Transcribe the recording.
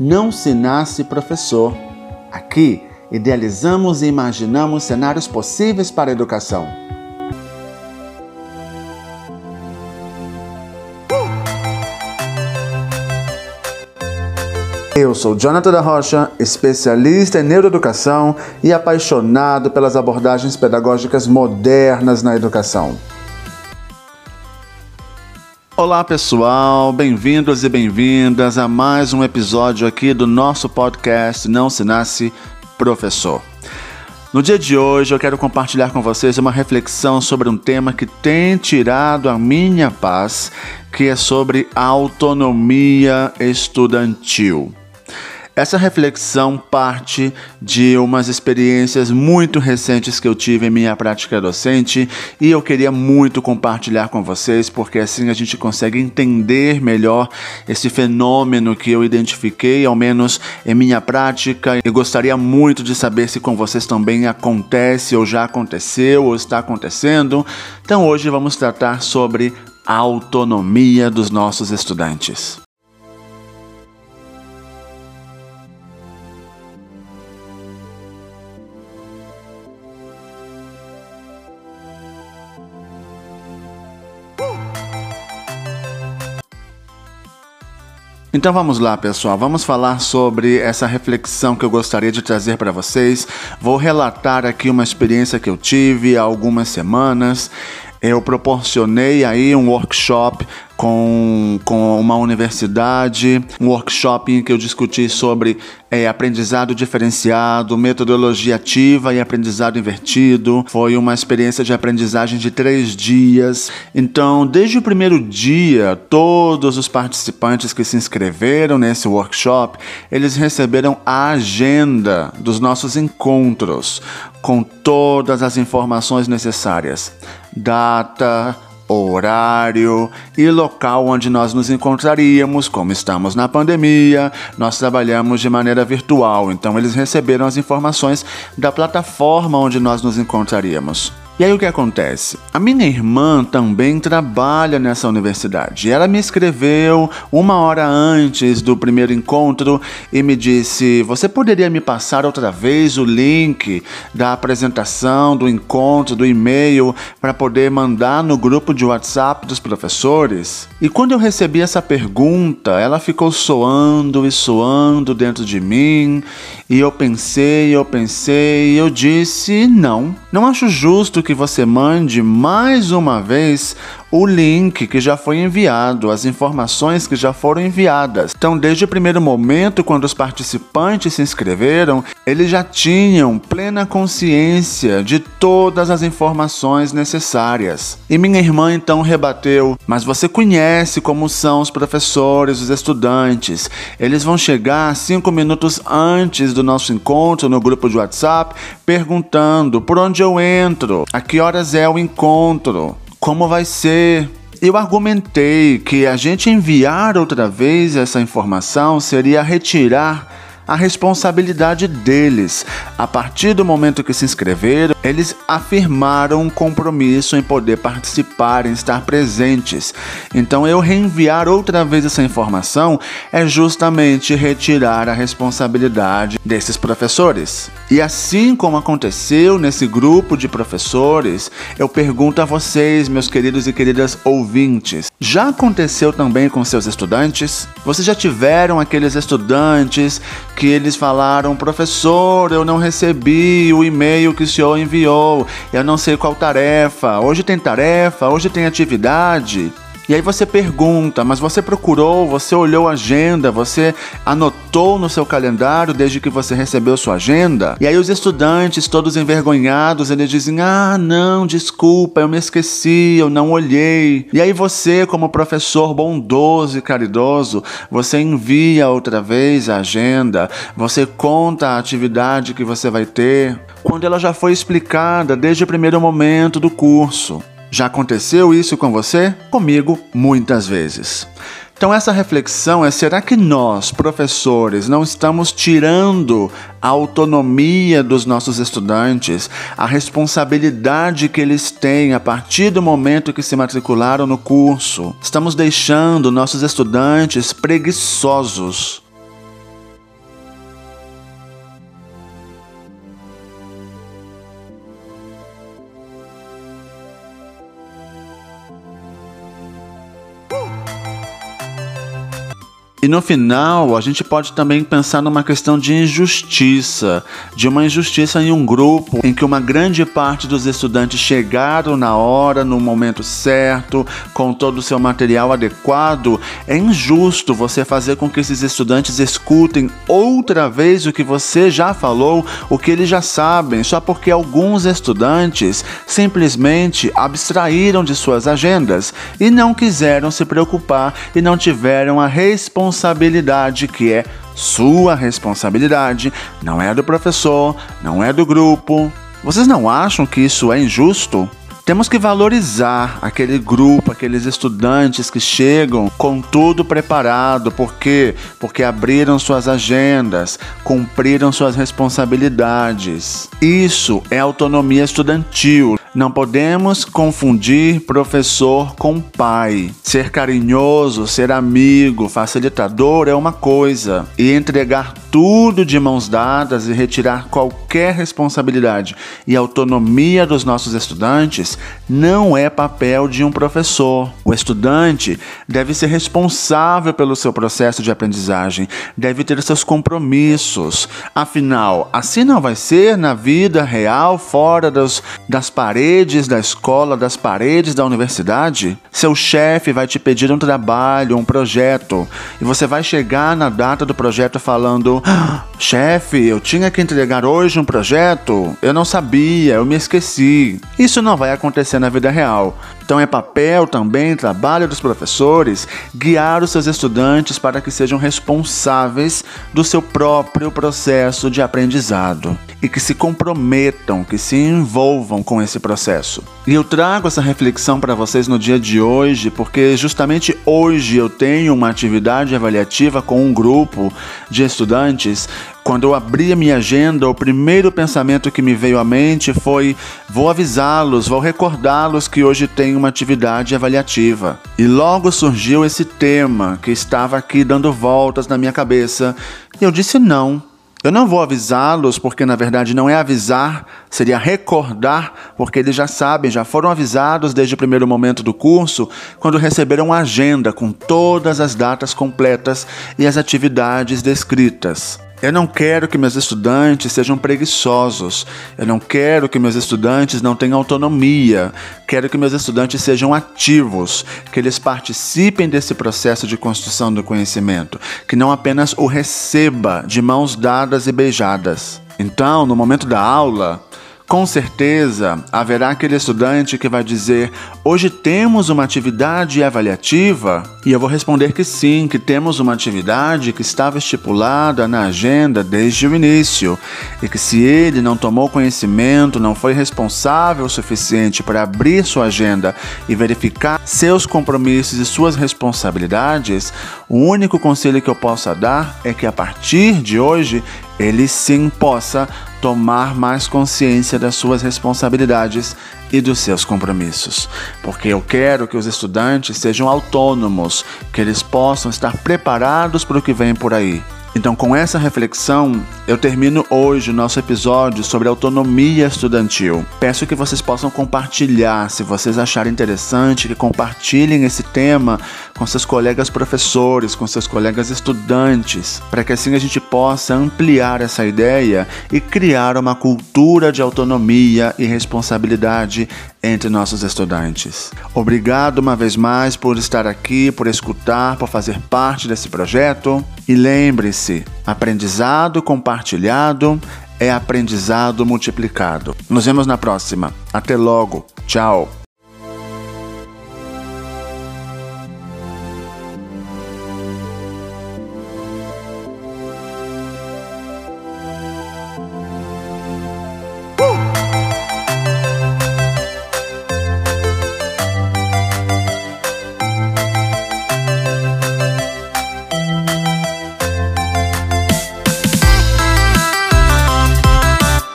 não se nasce professor. Aqui, idealizamos e imaginamos cenários possíveis para a educação. Eu sou Jonathan da Rocha, especialista em neuroeducação e apaixonado pelas abordagens pedagógicas modernas na educação. Olá pessoal, bem-vindos e bem-vindas a mais um episódio aqui do nosso podcast Não Se Nasce Professor. No dia de hoje eu quero compartilhar com vocês uma reflexão sobre um tema que tem tirado a minha paz, que é sobre autonomia estudantil. Essa reflexão parte de umas experiências muito recentes que eu tive em minha prática docente e eu queria muito compartilhar com vocês, porque assim a gente consegue entender melhor esse fenômeno que eu identifiquei, ao menos em minha prática, e gostaria muito de saber se com vocês também acontece ou já aconteceu ou está acontecendo. Então hoje vamos tratar sobre a autonomia dos nossos estudantes. Então vamos lá, pessoal. Vamos falar sobre essa reflexão que eu gostaria de trazer para vocês. Vou relatar aqui uma experiência que eu tive há algumas semanas. Eu proporcionei aí um workshop com, com uma universidade, um workshop em que eu discuti sobre é, aprendizado diferenciado, metodologia ativa e aprendizado invertido. Foi uma experiência de aprendizagem de três dias. Então, desde o primeiro dia, todos os participantes que se inscreveram nesse workshop, eles receberam a agenda dos nossos encontros com todas as informações necessárias. Data, horário e local onde nós nos encontraríamos. Como estamos na pandemia, nós trabalhamos de maneira virtual, então eles receberam as informações da plataforma onde nós nos encontraríamos. E aí o que acontece? A minha irmã também trabalha nessa universidade. Ela me escreveu uma hora antes do primeiro encontro e me disse: Você poderia me passar outra vez o link da apresentação, do encontro, do e-mail, para poder mandar no grupo de WhatsApp dos professores? E quando eu recebi essa pergunta, ela ficou soando e soando dentro de mim. E eu pensei, eu pensei, e eu disse: Não, não acho justo que que você mande mais uma vez o link que já foi enviado, as informações que já foram enviadas. Então, desde o primeiro momento, quando os participantes se inscreveram, eles já tinham plena consciência de todas as informações necessárias. E minha irmã então rebateu: Mas você conhece como são os professores, os estudantes. Eles vão chegar cinco minutos antes do nosso encontro no grupo de WhatsApp perguntando por onde eu entro, a que horas é o encontro como vai ser. Eu argumentei que a gente enviar outra vez essa informação seria retirar a responsabilidade deles. A partir do momento que se inscreveram, eles afirmaram um compromisso em poder participar, em estar presentes. Então, eu reenviar outra vez essa informação é justamente retirar a responsabilidade desses professores. E assim como aconteceu nesse grupo de professores, eu pergunto a vocês, meus queridos e queridas ouvintes, já aconteceu também com seus estudantes? Vocês já tiveram aqueles estudantes que eles falaram: professor, eu não recebi o e-mail que o senhor enviou, eu não sei qual tarefa, hoje tem tarefa, hoje tem atividade. E aí você pergunta, mas você procurou, você olhou a agenda, você anotou no seu calendário desde que você recebeu sua agenda? E aí os estudantes, todos envergonhados, eles dizem: "Ah, não, desculpa, eu me esqueci, eu não olhei". E aí você, como professor bondoso e caridoso, você envia outra vez a agenda, você conta a atividade que você vai ter, quando ela já foi explicada desde o primeiro momento do curso. Já aconteceu isso com você? Comigo, muitas vezes. Então, essa reflexão é: será que nós, professores, não estamos tirando a autonomia dos nossos estudantes, a responsabilidade que eles têm a partir do momento que se matricularam no curso? Estamos deixando nossos estudantes preguiçosos E no final, a gente pode também pensar numa questão de injustiça, de uma injustiça em um grupo em que uma grande parte dos estudantes chegaram na hora, no momento certo, com todo o seu material adequado. É injusto você fazer com que esses estudantes escutem outra vez o que você já falou, o que eles já sabem, só porque alguns estudantes simplesmente abstraíram de suas agendas e não quiseram se preocupar e não tiveram a responsabilidade responsabilidade que é sua responsabilidade, não é do professor, não é do grupo. Vocês não acham que isso é injusto? Temos que valorizar aquele grupo, aqueles estudantes que chegam com tudo preparado, por quê? Porque abriram suas agendas, cumpriram suas responsabilidades. Isso é autonomia estudantil. Não podemos confundir professor com pai. Ser carinhoso, ser amigo, facilitador é uma coisa, e entregar tudo de mãos dadas e retirar qualquer responsabilidade e autonomia dos nossos estudantes não é papel de um professor. O estudante deve ser responsável pelo seu processo de aprendizagem, deve ter seus compromissos. Afinal, assim não vai ser na vida real, fora das, das paredes da escola, das paredes da universidade? Seu chefe vai te pedir um trabalho, um projeto, e você vai chegar na data do projeto falando: chefe, eu tinha que entregar hoje um projeto, eu não sabia, eu me esqueci. Isso não vai acontecer na vida real. Então é papel também, trabalho dos professores, guiar os seus estudantes para que sejam responsáveis do seu próprio processo de aprendizado e que se comprometam, que se envolvam com esse processo. E eu trago essa reflexão para vocês no dia de hoje, porque justamente hoje eu tenho uma atividade avaliativa com um grupo de estudantes quando eu abri a minha agenda, o primeiro pensamento que me veio à mente foi: vou avisá-los, vou recordá-los que hoje tem uma atividade avaliativa. E logo surgiu esse tema que estava aqui dando voltas na minha cabeça. E eu disse: não. Eu não vou avisá-los, porque na verdade não é avisar, seria recordar, porque eles já sabem, já foram avisados desde o primeiro momento do curso, quando receberam uma agenda com todas as datas completas e as atividades descritas. Eu não quero que meus estudantes sejam preguiçosos. Eu não quero que meus estudantes não tenham autonomia. Quero que meus estudantes sejam ativos, que eles participem desse processo de construção do conhecimento, que não apenas o receba de mãos dadas e beijadas. Então, no momento da aula, com certeza haverá aquele estudante que vai dizer: Hoje temos uma atividade avaliativa? E eu vou responder que sim, que temos uma atividade que estava estipulada na agenda desde o início e que se ele não tomou conhecimento, não foi responsável o suficiente para abrir sua agenda e verificar seus compromissos e suas responsabilidades, o único conselho que eu possa dar é que a partir de hoje ele sim possa tomar mais consciência das suas responsabilidades e dos seus compromissos. Porque eu quero que os estudantes sejam autônomos, que eles possam estar preparados para o que vem por aí. Então, com essa reflexão, eu termino hoje o nosso episódio sobre autonomia estudantil. Peço que vocês possam compartilhar, se vocês acharem interessante, que compartilhem esse tema com seus colegas professores, com seus colegas estudantes, para que assim a gente possa ampliar essa ideia e criar uma cultura de autonomia e responsabilidade entre nossos estudantes. Obrigado uma vez mais por estar aqui, por escutar, por fazer parte desse projeto. E lembre-se: aprendizado compartilhado é aprendizado multiplicado. Nos vemos na próxima. Até logo. Tchau.